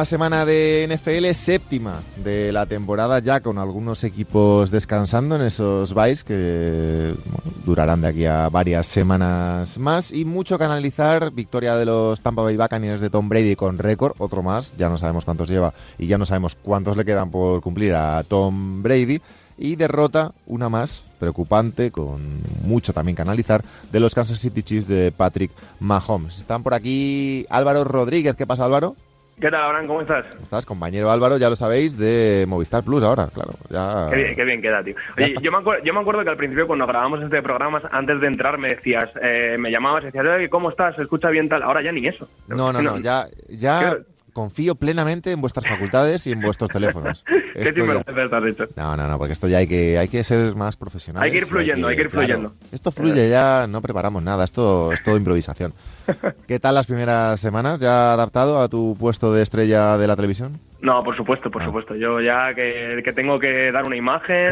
Nueva semana de NFL, séptima de la temporada, ya con algunos equipos descansando en esos byes que durarán de aquí a varias semanas más. Y mucho que analizar. Victoria de los Tampa Bay Buccaneers de Tom Brady con récord, otro más. Ya no sabemos cuántos lleva y ya no sabemos cuántos le quedan por cumplir a Tom Brady. Y derrota, una más, preocupante, con mucho también que analizar, de los Kansas City Chiefs de Patrick Mahomes. Están por aquí Álvaro Rodríguez. ¿Qué pasa, Álvaro? ¿Qué tal, Abraham? ¿Cómo estás? Estás, compañero Álvaro, ya lo sabéis, de Movistar Plus ahora, claro. Ya... Qué, bien, queda, tío. Oye, yo me, acuerdo, yo me acuerdo que al principio cuando grabamos este programa, antes de entrar me decías, eh, me llamabas y decías, ¿cómo estás? ¿Se escucha bien tal? Ahora ya ni eso. No, no, no, ya, ya confío plenamente en vuestras facultades y en vuestros teléfonos. ¿Qué has dicho? No, no, no, porque esto ya hay que, hay que ser más profesionales. Hay que ir fluyendo, hay que, ir fluyendo. esto fluye ya, no preparamos nada, esto es todo improvisación. ¿Qué tal las primeras semanas? ¿Ya adaptado a tu puesto de estrella de la televisión? No, por supuesto, por ah. supuesto. Yo ya que, tengo que dar una imagen,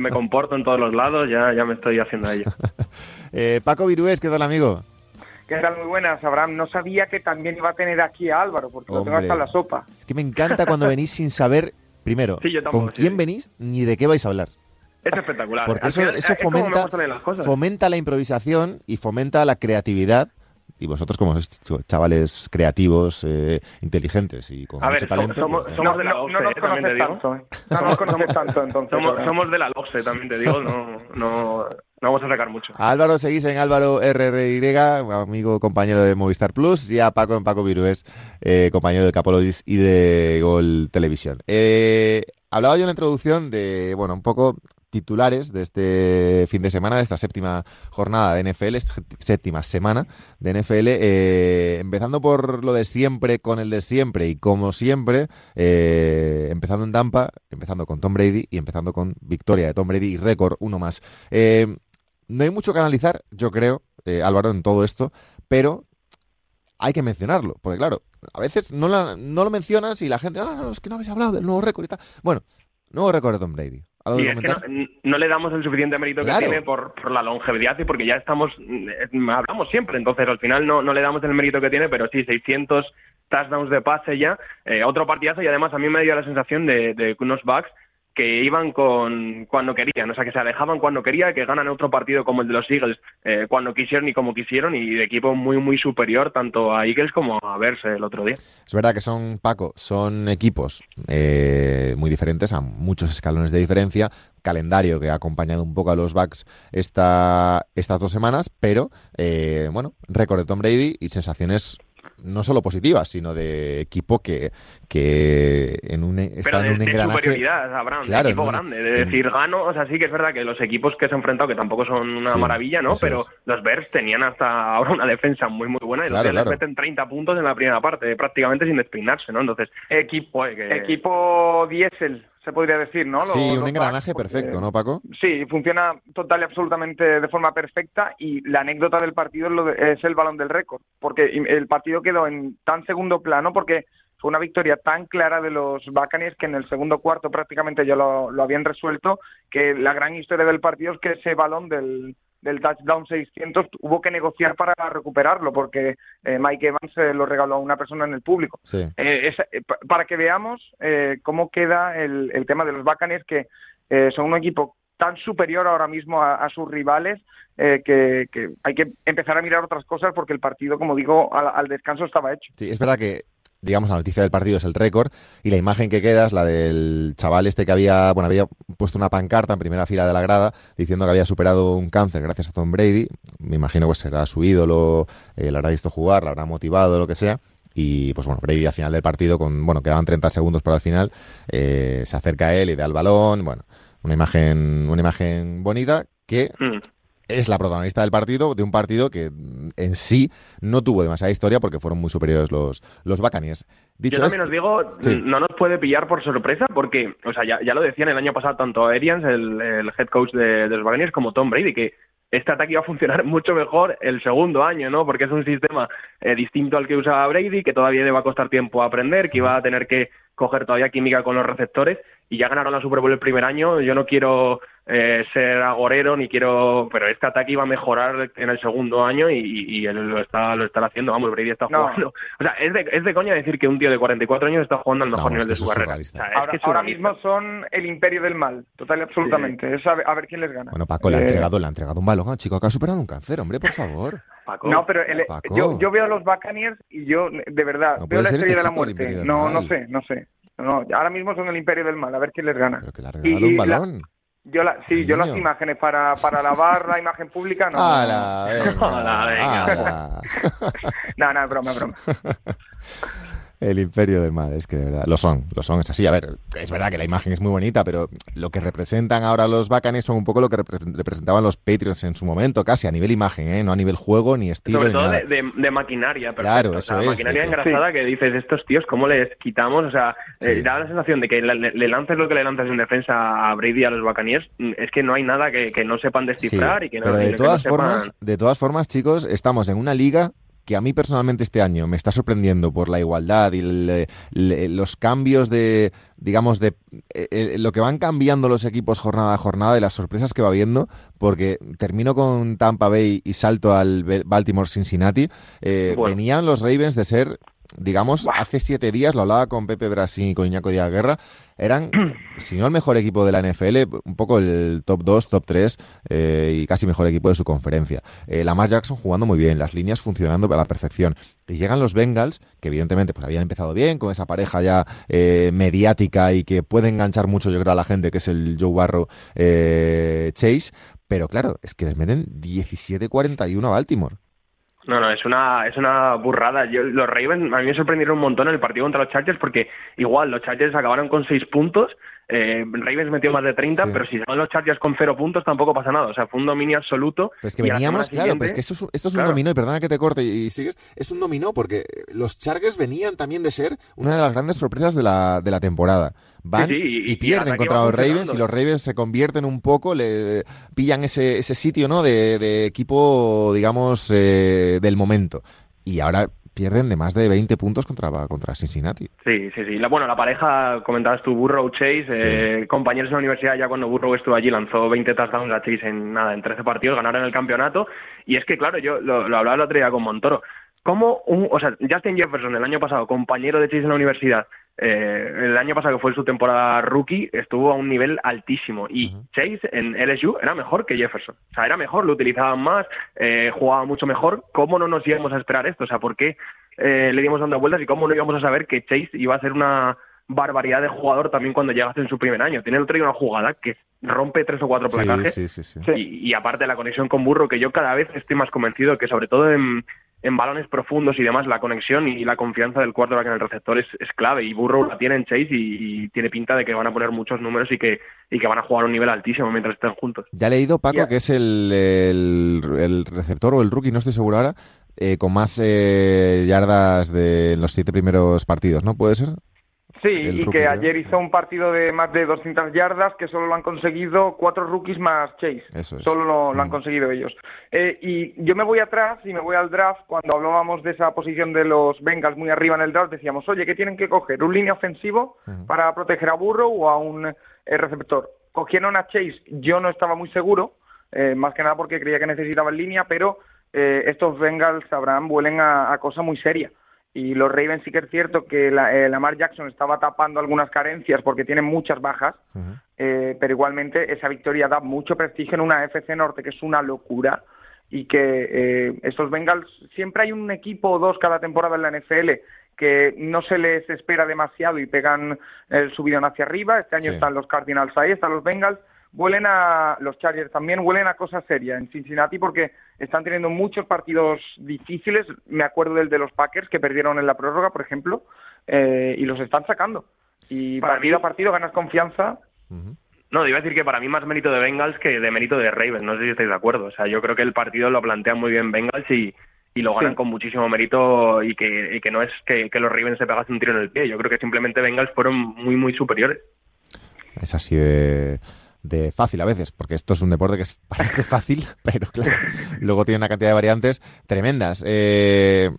me, comporto en todos los lados, ya, ya me estoy haciendo a ello. eh, Paco Virués, ¿qué tal, amigo? ¿Qué tal? Muy buenas, Abraham. No sabía que también iba a tener aquí a Álvaro, porque lo tengo hasta la sopa. Es que me encanta cuando venís sin saber, primero, con quién venís ni de qué vais a hablar. Es espectacular. Porque eso, fomenta, fomenta la improvisación y fomenta la creatividad y vosotros como chavales creativos, eh, inteligentes y con mucho talento... Somos, pues, somos de la no, nos conoces tanto, ¿eh? No nos conoces tanto, entonces. Somos, somos de la LOCSE, también te digo, no, no, no vamos a sacar mucho. Álvaro seguís en Álvaro RRY, amigo compañero de Movistar Plus, y a Paco en Paco Virués, eh, compañero de Capologis y de Gol Televisión. Eh, hablaba yo en la introducción de, bueno, un poco titulares de este fin de semana, de esta séptima jornada de NFL, séptima semana de NFL, eh, empezando por lo de siempre con el de siempre y como siempre, eh, empezando en Tampa, empezando con Tom Brady y empezando con victoria de Tom Brady y récord uno más. No hay mucho que analizar, yo creo, Álvaro, en todo esto, pero hay que mencionarlo, porque claro, a veces no, no lo mencionas y la gente, ah, no, es que no habéis hablado del nuevo récord y tal. Bueno, nuevo récord de Tom Brady. No, le damos el suficiente mérito que tiene por, la longevidad y porque ya estamos, eh, hablamos siempre, entonces al final no, no le damos el mérito que tiene, pero sí, 600 touchdowns de pase ya, eh, otro partidazo y además a mí me dio la sensación de, de unos Bucks que iban con cuando querían, o sea, que se alejaban cuando quería, que ganan otro partido como el de los Eagles eh, cuando quisieron y como quisieron, y de equipo muy, muy superior tanto a Eagles como a Verse el otro día. Es verdad que son, Paco, son equipos eh, muy diferentes, a muchos escalones de diferencia, calendario que ha acompañado un poco a los Bucks esta, estas dos semanas, pero, eh, bueno, récord de Tom Brady y sensaciones no solo positivas, sino de equipo que, que en un, está en un engranaje... superioridad, Abraham, de equipo grande, de decir, gano, o sea, sí que es verdad que los equipos que se han enfrentado, que tampoco son una maravilla, ¿no? Pero los Bears tenían hasta ahora una defensa muy, muy buena y los les meten 30 puntos en la primera parte, prácticamente sin despeinarse, ¿no? Entonces, equipo... Equipo diésel se podría decir, ¿no? sí, un engranaje perfecto, ¿no, Paco? Sí, funciona total y absolutamente de forma perfecta y la anécdota del partido es, el balón del récord, porque el partido quedó en tan segundo plano porque fue una victoria tan clara de los Buccaneers que en el segundo cuarto prácticamente ya lo, lo habían resuelto, que la gran historia del partido es que ese balón del, del touchdown 600 hubo que negociar para recuperarlo porque eh, Mike Evans se lo regaló a una persona en el público. Eh, eh, para que veamos cómo queda el, tema de los Buccaneers que son un equipo tan superior ahora mismo a, sus rivales que, hay que empezar a mirar otras cosas porque el partido, como digo, al descanso estaba hecho. Sí, es verdad que digamos, la noticia del partido es el récord y la imagen que queda es la del chaval este que había, bueno, había puesto una pancarta en primera fila de la grada diciendo que había superado un cáncer gracias a Tom Brady. Me imagino que será su ídolo, eh, le habrá visto jugar, le habrá motivado, lo que sea. Y pues bueno, Brady al final del partido, con bueno, quedaban 30 segundos para el final, eh, se acerca a él y da el balón, bueno, una imagen, una imagen bonita que mm es la protagonista del partido, de un partido que en sí no tuvo demasiada historia porque fueron muy superiores los, los. Dicho Yo también os digo, no nos puede pillar por sorpresa porque, o sea, ya, ya lo decían el año pasado tanto Arians, el, el head coach de, los Buccaneers, como Tom Brady, que este ataque iba a funcionar mucho mejor el segundo año, ¿no? Porque es un sistema eh, distinto al que usaba Brady, que todavía le va a costar tiempo aprender, que iba a tener que coger todavía química con los receptores y ya ganaron la Super Bowl el primer año. Yo no quiero eh, ser agorero ni quiero, pero este ataque iba a mejorar en el segundo año y, él lo está lo está haciendo. Vamos, Brady está jugando. O sea, es de, es de coña decir que un tío de 44 años está jugando al mejor nivel de su carrera. ahora, mismo son el imperio del mal, total y absolutamente. Es a ver, quién les gana. Bueno, Paco le ha eh, entregado, le ha entregado un balón al chico que ha superado un cáncer, hombre, por favor. No, pero yo, yo veo a los Buccaneers y yo, de verdad, veo la estrella este de la muerte. No, no sé, no sé. No, ahora mismo son el imperio del mal, a ver quién les gana. Pero que le ha regalado un balón. Yo la, sí, yo las imágenes para, para lavar la imagen pública no. ¡Hala! Venga. no, no, es broma, es broma. El imperio del mal, es que de verdad, lo son, lo son, es así. A ver, es verdad que la imagen es muy bonita, pero lo que representan ahora los bacanes son un poco lo que representaban los Patriots en su momento, casi a nivel imagen, ¿eh? no a nivel juego ni estilo. Sobre todo De, maquinaria, claro, eso es. Maquinaria engrasada que dices, estos tíos, ¿cómo les quitamos? O sea, eh, da la sensación de que le, lances lo que le lanzas en defensa a Brady y a los Buccaneers, mm, es que no hay nada que, no sepan descifrar y que no. Pero de todas formas, de todas formas, chicos, estamos en una liga que a mí personalmente este año me está sorprendiendo por la igualdad y los cambios de, digamos, de eh, eh, lo que van cambiando los equipos jornada a jornada y las sorpresas que va viendo, porque termino con Tampa Bay y salto al Baltimore Cincinnati. Eh, venían los Ravens de ser digamos, hace siete días, lo hablaba con Pepe Brasil y con Iñaco Díaz Guerra, eran, si no el mejor equipo de la NFL, un poco el top 2, top 3 eh, y casi mejor equipo de su conferencia. Eh, Lamar Jackson jugando muy bien, las líneas funcionando a la perfección. Y llegan los Bengals, que evidentemente pues habían empezado bien, con esa pareja ya eh, mediática y que puede enganchar mucho, yo creo, a la gente, que es el Joe Barrow eh, Chase. Pero claro, es que les meten 17-41 a Baltimore. No, no, es una, es una burrada. Yo, los Ravens a mí me sorprendieron un montón en el partido contra los Chargers porque igual los Chargers acabaron con seis puntos, eh, Ravens metió más de 30, pero si se van los Chargers con cero puntos tampoco pasa nada. O sea, fue un dominio absoluto. Pues que veníamos, claro, pues que esto es, esto es un dominó, y perdona que te corte y, sigues, es un dominó porque los Chargers venían también de ser una de las grandes sorpresas de la, de la temporada. Van y, pierden contra los Ravens y los Ravens se convierten un poco, le pillan ese, ese sitio ¿no? de, equipo, digamos, eh, del momento. Y ahora pierden de más de 20 puntos contra, contra Cincinnati. Sí, sí, sí. La, bueno, la pareja, comentabas tú, Burrow, Chase, eh, compañeros en la universidad, ya cuando Burrow estuvo allí, lanzó 20 touchdowns a Chase en nada, en 13 partidos, ganaron el campeonato. Y es que, claro, yo lo, lo hablaba el otro día con Montoro. ¿Cómo un, o sea, Justin Jefferson el año pasado, compañero de Chase en la universidad, eh, el año pasado que fue su temporada rookie, estuvo a un nivel altísimo y Chase en LSU era mejor que Jefferson. O sea, era mejor, lo utilizaban más, eh, jugaba mucho mejor. ¿Cómo no nos íbamos a esperar esto? O sea, ¿por qué eh, le dimos dando vueltas y cómo no íbamos a saber que Chase iba a ser una barbaridad de jugador también cuando llegase en su primer año? Tiene el otro día una jugada que rompe tres o cuatro placajes y, y aparte la conexión con Burro, que yo cada vez estoy más convencido que sobre todo en en balones profundos y demás, la conexión y la confianza del quarterback en el receptor es, clave. Y Burrow la tiene en Chase y, tiene pinta de que van a poner muchos números y que, y que van a jugar a un nivel altísimo mientras estén juntos. Ya he leído, Paco, que es el, el, receptor o el rookie, no estoy seguro ahora, eh, con más eh, yardas de los siete primeros partidos, ¿no? ¿Puede ser? Sí, y que ayer hizo un partido de más de 200 yardas que solo lo han conseguido cuatro rookies más Chase. Solo lo, han mm. conseguido ellos. Eh, y yo me voy atrás y me voy al draft. Cuando hablábamos de esa posición de los Bengals muy arriba en el draft, decíamos, oye, ¿qué tienen que coger? ¿Un línea ofensivo para proteger a Burrow o a un eh, receptor? Cogieron a Chase. Yo no estaba muy seguro, eh, más que nada porque creía que necesitaban línea, pero estos Bengals, sabrán, vuelen a, a cosa muy seria y los Ravens sí que es cierto que la, eh, Lamar Jackson estaba tapando algunas carencias porque tienen muchas bajas, eh, pero igualmente esa victoria da mucho prestigio en una FC Norte que es una locura y que eh, estos Bengals siempre hay un equipo o dos cada temporada en la NFL que no se les espera demasiado y pegan el subidón hacia arriba. Este año están los Cardinals ahí, están los Bengals huelen a los Chargers también huelen a cosas serias en Cincinnati porque están teniendo muchos partidos difíciles. Me acuerdo del de los Packers que perdieron en la prórroga, por ejemplo, eh, y los están sacando. Y partido a partido ganas confianza. No, iba a decir que para mí más mérito de Bengals que de mérito de Ravens. No sé si estáis de acuerdo. O sea, yo creo que el partido lo plantean muy bien Bengals y, y lo ganan con muchísimo mérito y que, y que no es que, que los Ravens se pegasen un tiro en el pie. Yo creo que simplemente Bengals fueron muy, muy superiores. Es así de de fácil a veces, porque esto es un deporte que parece fácil, pero claro, luego tiene una cantidad de variantes tremendas. Eh,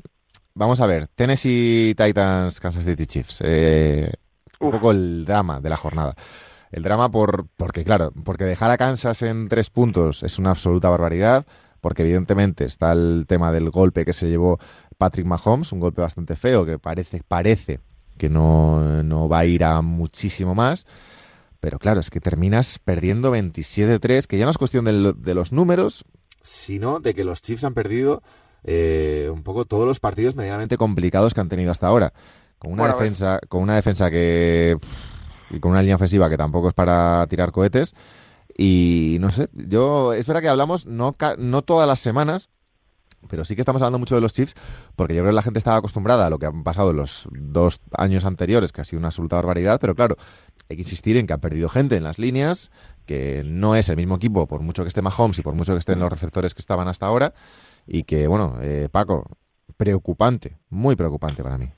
vamos a ver, Tennessee Titans, Kansas City Chiefs. Eh, un poco el drama de la jornada. El drama por, porque, claro, porque dejar a Kansas en tres puntos es una absoluta barbaridad, porque evidentemente está el tema del golpe que se llevó Patrick Mahomes, un golpe bastante feo que parece, parece que no, no va a ir a muchísimo más. Pero claro, es que terminas perdiendo 27-3, que ya no es cuestión de, los números, sino de que los Chiefs han perdido eh, un poco todos los partidos medianamente complicados que han tenido hasta ahora. Con una defensa, con una defensa que y con una línea ofensiva que tampoco es para tirar cohetes. Y no sé, yo es verdad que hablamos no, no todas las semanas, pero sí que estamos hablando mucho de los Chiefs, porque yo creo que la gente estaba acostumbrada a lo que han pasado en los dos años anteriores, que ha sido una absoluta barbaridad, pero claro, hay que insistir en que han perdido gente en las líneas, que no es el mismo equipo, por mucho que esté Mahomes y por mucho que estén los receptores que estaban hasta ahora, y que, bueno, eh, Paco, preocupante, muy preocupante para mí.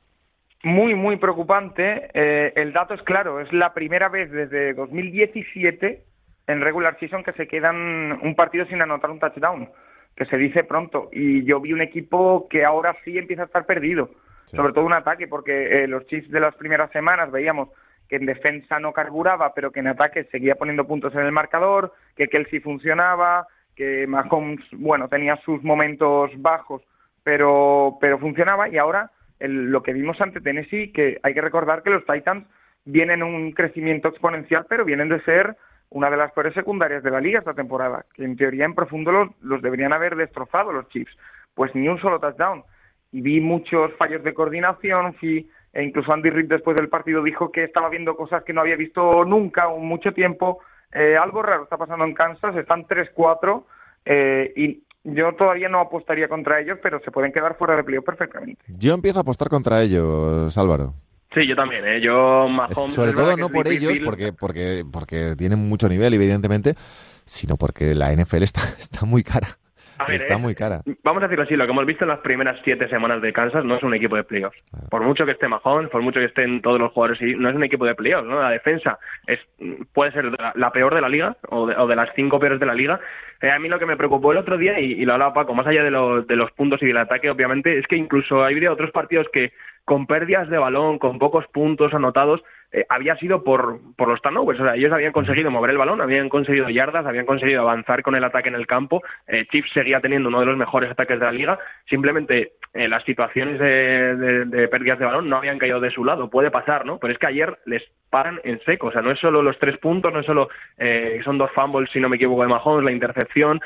Muy, muy preocupante. Eh, el dato es claro, es la primera vez desde 2017 en regular season que se quedan un partido sin anotar un touchdown que se dice pronto. Y yo vi un equipo que ahora sí empieza a estar perdido, sobre todo un ataque, porque eh, los Chiefs de las primeras semanas veíamos que en defensa no carburaba, pero que en ataque seguía poniendo puntos en el marcador, que Kelsey funcionaba, que Mahomes, bueno, tenía sus momentos bajos, pero, pero funcionaba. Y ahora lo que vimos ante Tennessee, que hay que recordar que los Titans vienen un crecimiento exponencial, pero vienen de ser una de las peores secundarias de la liga esta temporada, que en teoría en profundo los, los deberían haber destrozado los Chiefs. Pues ni un solo touchdown. Y vi muchos fallos de coordinación, fui, e incluso Andy Reid después del partido dijo que estaba viendo cosas que no había visto nunca o mucho tiempo. Eh, algo raro está pasando en Kansas, están 3-4 eh, y yo todavía no apostaría contra ellos, pero se pueden quedar fuera de playoff perfectamente. Yo empiezo a apostar contra ellos, Álvaro. Sí, yo también, ¿eh? Yo, Sobre todo no por ellos, porque, porque, porque tienen mucho nivel, evidentemente, sino porque la NFL está, está muy cara. Está muy cara. Vamos a decirlo así, lo que hemos visto en las primeras siete semanas de Kansas no es un equipo de playoffs. Por mucho que esté Mahomes, por mucho que estén todos los jugadores, no es un equipo de playoffs, ¿no? La defensa es puede ser la, peor de la liga o de, o de, las cinco peores de la liga. Eh, a mí lo que me preocupó el otro día, y, lo hablaba Paco, más allá de, de los puntos y del ataque, obviamente, es que incluso hay otros partidos que con pérdidas de balón, con pocos puntos anotados, eh, había sido por, por los turnovers. O sea, ellos habían conseguido mover el balón, habían conseguido yardas, habían conseguido avanzar con el ataque en el campo. Eh, Chiefs seguía teniendo uno de los mejores ataques de la liga. Simplemente eh, las situaciones de, de, pérdidas de balón no habían caído de su lado. Puede pasar, ¿no? Pero es que ayer les paran en seco. O sea, no es solo los tres puntos, no es solo son dos fumbles, si no me equivoco, de Mahomes, la intercepción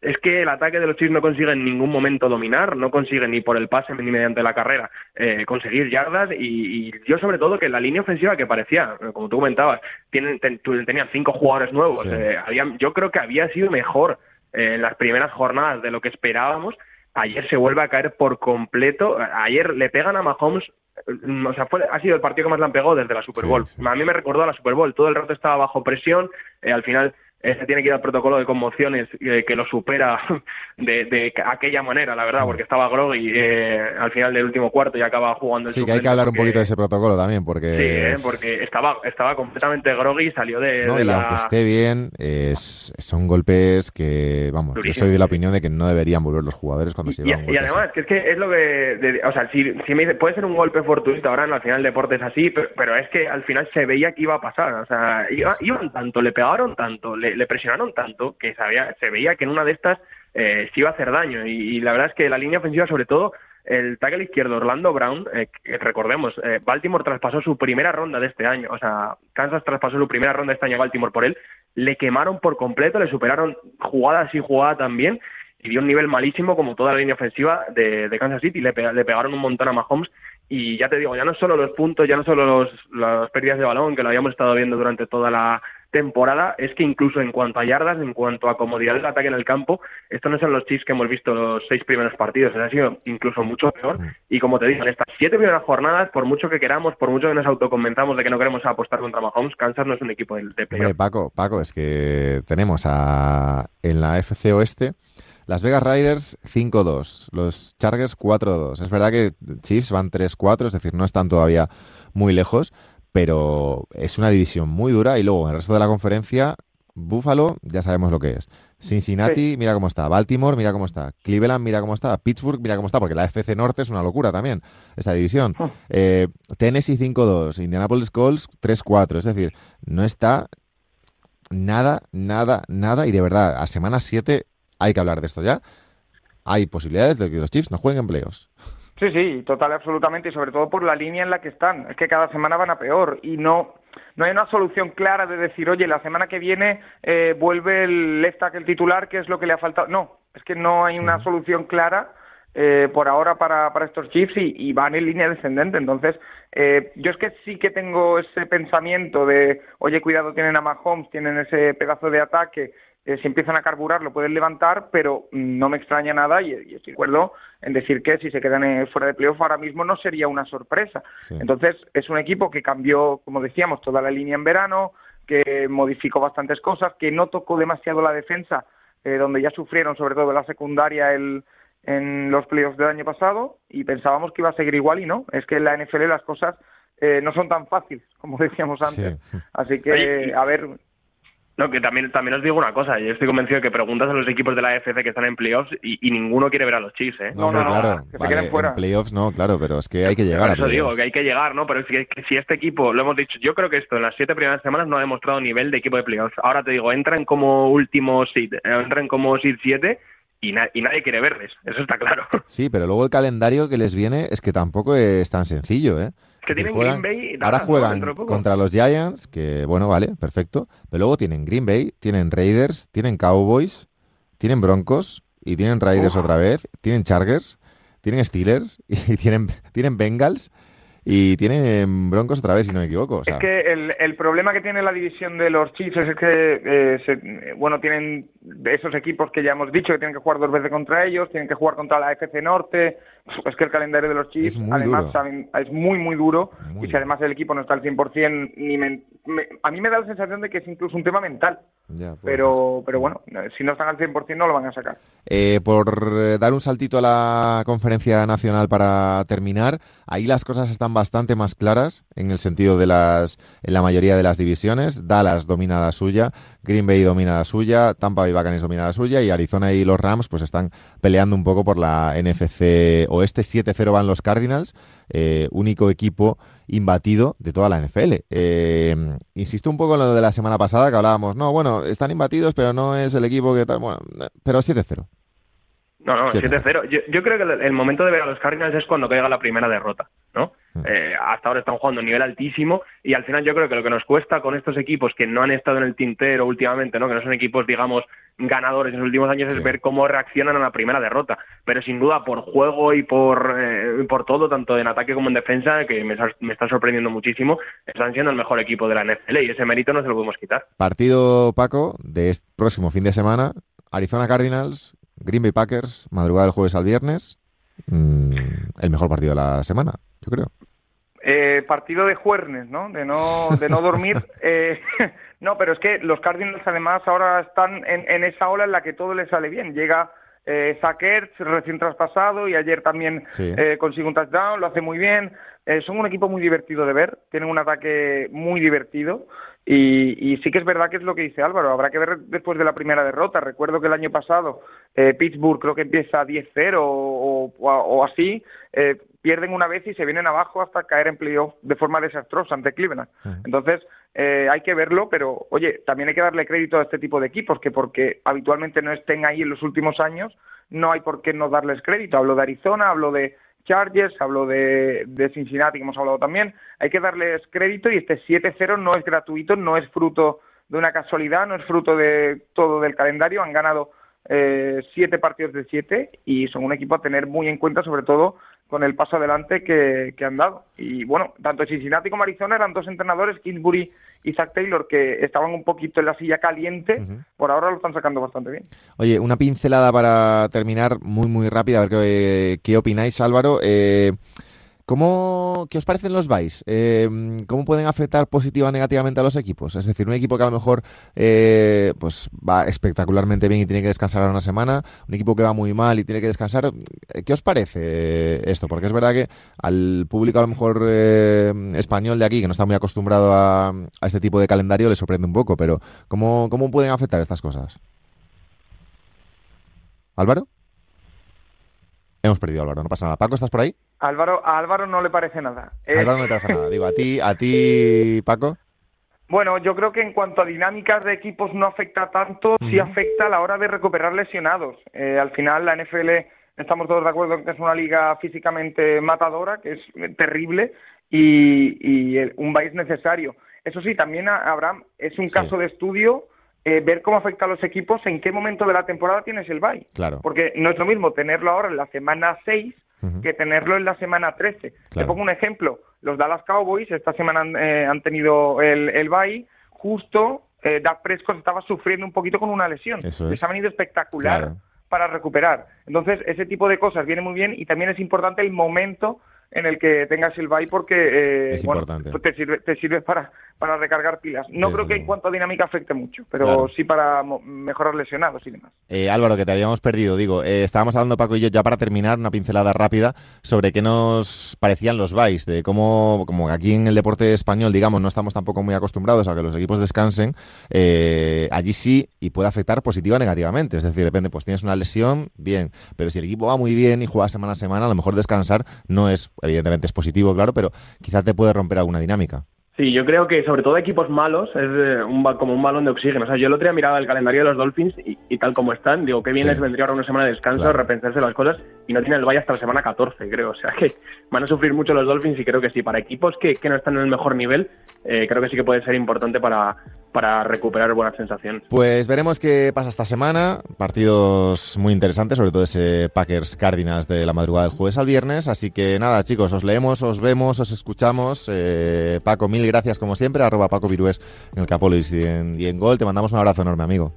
es que el ataque de los Chiefs no consigue en ningún momento dominar, no consigue ni por el pase ni mediante la carrera eh, conseguir yardas y, yo sobre todo que la línea ofensiva que parecía, como tú comentabas, tienen, tenían cinco jugadores nuevos, eh, yo creo que había sido mejor eh, en las primeras jornadas de lo que esperábamos, ayer se vuelve a caer por completo, ayer le pegan a Mahomes o sea, fue, ha sido el partido que más le han pegado desde la Super Bowl. A mí me recordó a la Super Bowl, todo el rato estaba bajo presión, al final se tiene que ir al protocolo de conmociones eh, que lo supera de, aquella manera, la verdad, porque estaba groggy eh, al final del último cuarto y acaba jugando el Sí, que hay que hablar un poquito de ese protocolo también, porque... Sí, eh, porque estaba, estaba completamente groggy y salió de, no, y aunque esté bien, son golpes que, vamos, yo soy de la opinión de que no deberían volver los jugadores cuando se llevan Y, y además, que es que es lo que... o sea, si, me dice, puede ser un golpe fortuito ahora, en al final el deporte es así, pero, es que al final se veía que iba a pasar, o sea, iban tanto, le pegaron tanto, le le, presionaron tanto que sabía, se veía que en una de estas eh, se iba a hacer daño. Y, la verdad es que la línea ofensiva, sobre todo, el tackle izquierdo Orlando Brown, eh, recordemos, eh, Baltimore traspasó su primera ronda de este año, o sea, Kansas traspasó su primera ronda de este año a Baltimore por él, le quemaron por completo, le superaron jugada y jugada también, y dio un nivel malísimo como toda la línea ofensiva de, Kansas City, le, le pegaron un montón a Mahomes, y ya te digo, ya no solo los puntos, ya no solo los, las pérdidas de balón, que lo habíamos estado viendo durante toda la temporada es que incluso en cuanto a yardas, en cuanto a comodidad del ataque en el campo, estos no son los Chiefs que hemos visto los seis primeros partidos, ha sido incluso mucho peor. Y como te digo, en estas siete primeras jornadas, por mucho que queramos, por mucho que nos autoconventamos de que no queremos apostar contra Mahomes, Kansas no es un equipo de, de Paco, Paco, es que tenemos a en la FC Oeste las Vegas Riders 5-2, los Chargers 4-2. Es verdad que Chiefs van 3-4, es decir, no están todavía muy lejos, pero es una división muy dura y luego en el resto de la conferencia, Buffalo ya sabemos lo que es. Cincinnati, mira cómo está. Baltimore, mira cómo está. Cleveland, mira cómo está. Pittsburgh, mira cómo está, porque la FC Norte es una locura también, esa división. Ah. Eh, Tennessee 5-2, Indianapolis Colts 3-4, es decir, no está nada, nada, nada. Y de verdad, a semana 7 hay que hablar de esto ya. Hay posibilidades de que los Chiefs no jueguen en playoffs. Sí, sí, total, absolutamente, y sobre todo por la línea en la que están. Es que cada semana van a peor y no, no hay una solución clara de decir, oye, la semana que viene eh, vuelve el left tackle titular, que es lo que le ha faltado. No, es que no hay una solución clara eh, por ahora para, para estos Chiefs y, van en línea descendente. Entonces, eh, yo es que sí que tengo ese pensamiento de, oye, cuidado, tienen a Mahomes, tienen ese pedazo de ataque eh, si empiezan a carburar lo pueden levantar, pero no me extraña nada y, estoy de acuerdo en decir que si se quedan eh, fuera de playoff ahora mismo no sería una sorpresa. Entonces es un equipo que cambió, como decíamos, toda la línea en verano, que modificó bastantes cosas, que no tocó demasiado la defensa, eh, donde ya sufrieron sobre todo la secundaria el, en los playoffs del año pasado y pensábamos que iba a seguir igual y no. Es que en la NFL las cosas no son tan fáciles como decíamos antes. Así que, a ver, no, que también, también os digo una cosa, yo estoy convencido de que preguntas a los equipos de la AFC que están en playoffs y, ninguno quiere ver a los Chiefs, ¿eh? No, no, claro, que se queden fuera. En playoffs no, claro, pero es que hay que llegar eso digo, que hay que llegar, ¿no? Pero es que, si este equipo, lo hemos dicho, yo creo que esto en las siete primeras semanas no ha demostrado nivel de equipo de playoffs. Ahora te digo, entran como último seed, entran como seed 7 y, y, nadie quiere verles, eso está claro. Sí, pero luego el calendario que les viene es que tampoco es tan sencillo, ¿eh? Que tienen Green Bay. ahora juegan contra los Giants, que bueno, vale, perfecto. Pero luego tienen Green Bay, tienen Raiders, tienen Cowboys, tienen Broncos y tienen Raiders otra vez, tienen Chargers, tienen Steelers y tienen, tienen Bengals y tienen Broncos otra vez, si no me equivoco. Es que el, el, problema que tiene la división de los Chiefs es que, eh, bueno, tienen esos equipos que ya hemos dicho que tienen que jugar dos veces contra ellos, tienen que jugar contra la FC Norte. Es que el calendario de los Chiefs, además, es muy, muy duro. y si además el equipo no está al 100%, ni a mí me da la sensación de que es incluso un tema mental. pero, pero bueno, si no están al 100% no lo van a sacar. Eh, por eh, dar un saltito a la conferencia nacional para terminar, ahí las cosas están bastante más claras en el sentido de las en la mayoría de las divisiones. Dallas domina la suya, Green Bay domina la suya, Tampa Bay Buccaneers domina la suya y Arizona y los Rams pues están peleando un poco por la NFC Oeste. 7-0 van los Cardinals, eh, único equipo imbatido de toda la NFL. Eh, insisto un poco en lo de la semana pasada que hablábamos, no, bueno, están imbatidos, pero no es el equipo que tal, bueno, pero 7-0. No, no, 7-0. Yo, yo, creo que el momento de ver a los Cardinals es cuando caiga la primera derrota, ¿no? Eh, hasta ahora están jugando a nivel altísimo y al final yo creo que lo que nos cuesta con estos equipos que no han estado en el tintero últimamente, ¿no? Que no son equipos, digamos, ganadores en los últimos años es ver cómo reaccionan a la primera derrota. Pero sin duda por juego y por, eh, por todo, tanto en ataque como en defensa, que me, me está sorprendiendo muchísimo, están siendo el mejor equipo de la NFL y ese mérito no se lo podemos quitar. Partido, Paco, de este próximo fin de semana, Arizona Cardinals Green Bay Packers, madrugada del jueves al viernes. Mm, el mejor partido de la semana, yo creo. Eh, partido de juernes, ¿no? De no, de no dormir. Eh, no, pero es que los Cardinals además ahora están en, esa ola en la que todo les sale bien. Llega eh, recién traspasado y ayer también eh, consigue un touchdown, lo hace muy bien. son un equipo muy divertido de ver, tienen un ataque muy divertido. Y, sí que es verdad que es lo que dice Álvaro, habrá que ver después de la primera derrota. Recuerdo que el año pasado eh, Pittsburgh creo que empieza 10-0 o, o, así, eh, pierden una vez y se vienen abajo hasta caer en playoff de forma desastrosa ante Cleveland. Entonces, eh, hay que verlo, pero oye, también hay que darle crédito a este tipo de equipos, que porque habitualmente no estén ahí en los últimos años, no hay por qué no darles crédito. Hablo de Arizona, hablo de Chargers, hablo de, Cincinnati, que hemos hablado también. Hay que darles crédito y este 7-0 no es gratuito, no es fruto de una casualidad, no es fruto de todo del calendario. Han ganado eh, siete partidos de siete y son un equipo a tener muy en cuenta, sobre todo con el paso adelante que, han dado. Y bueno, tanto Cincinnati como Arizona eran dos entrenadores, Kingsbury y Zach Taylor, que estaban un poquito en la silla caliente, por ahora lo están sacando bastante bien. Oye, una pincelada para terminar muy, muy rápida, a ver qué, qué opináis, Álvaro. Eh, ¿Cómo, ¿Qué os parecen los buys? Eh, ¿Cómo pueden afectar positiva o negativamente a los equipos? Es decir, un equipo que a lo mejor eh, pues va espectacularmente bien y tiene que descansar una semana, un equipo que va muy mal y tiene que descansar. Eh, ¿Qué os parece esto? Porque es verdad que al público a lo mejor español de aquí, que no está muy acostumbrado a, este tipo de calendario, le sorprende un poco, pero ¿cómo, cómo pueden afectar estas cosas? ¿Álvaro? Hemos perdido Álvaro, no pasa nada. Paco, ¿estás por ahí? Álvaro, a Álvaro no le parece nada. A Álvaro no le parece nada. Digo, a ti, a ti, Paco. Bueno, yo creo que en cuanto a dinámicas de equipos no afecta tanto, sí afecta a la hora de recuperar lesionados. Eh, al final la NFL estamos todos de acuerdo en que es una liga físicamente matadora, que es terrible y, un bye es necesario. Eso sí, también, Abraham, es un caso de estudio eh, ver cómo afecta a los equipos, en qué momento de la temporada tienes el bye. Claro. Porque no es lo mismo tenerlo ahora en la semana 6 que tenerlo en la semana 13. Te pongo un ejemplo. Los Dallas Cowboys esta semana han, eh, tenido el, el bye. Justo eh, Dak Prescott estaba sufriendo un poquito con una lesión. Les ha venido espectacular para recuperar. Entonces, ese tipo de cosas viene muy bien y también es importante el momento en el que tengas el bye porque eh, bueno, pues te sirve, te sirve para, para recargar pilas. No creo que en cuanto a dinámica afecte mucho, pero sí para mejorar lesionados y demás. Eh, Álvaro, que te habíamos perdido, digo, eh, estábamos hablando Paco y yo ya para terminar una pincelada rápida sobre qué nos parecían los byes, de cómo, como aquí en el deporte español, digamos, no estamos tampoco muy acostumbrados a que los equipos descansen, eh, allí sí y puede afectar positiva o negativamente. Es decir, depende, pues tienes una lesión, bien, pero si el equipo va muy bien y juega semana a semana, a lo mejor descansar no es evidentemente es positivo, claro, pero quizás te puede romper alguna dinámica. Sí, yo creo que sobre todo equipos malos es eh, un, como un balón de oxígeno. O sea, yo el otro día miraba el calendario de los Dolphins y, tal como están, digo, qué bien les vendría ahora una semana de descanso, repensarse las cosas y no tienen el valle hasta la semana 14, creo. O sea, que van a sufrir mucho los Dolphins y creo que sí, para equipos que, que no están en el mejor nivel, eh, creo que sí que puede ser importante para, para recuperar buenas sensaciones. Pues veremos qué pasa esta semana. Partidos muy interesantes, sobre todo ese Packers Cardinals de la madrugada del jueves al viernes. Así que nada, chicos, os leemos, os vemos, os escuchamos. Eh, Paco, mil gracias como siempre. Arroba Paco Virués en el Capolis y en, y en Gol. Te mandamos un abrazo enorme, amigo.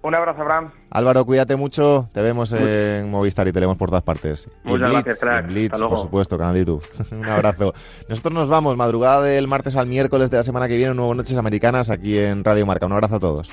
Un abrazo, Abraham. Álvaro, cuídate mucho. Te vemos en Movistar y te leemos por todas partes. Muchas gracias, crack. Blitz, por supuesto, canal de YouTube. Un abrazo. Nosotros nos vamos, madrugada del martes al miércoles de la semana que viene, Nuevo Noches Americanas aquí en Radio Marca. Un abrazo a todos.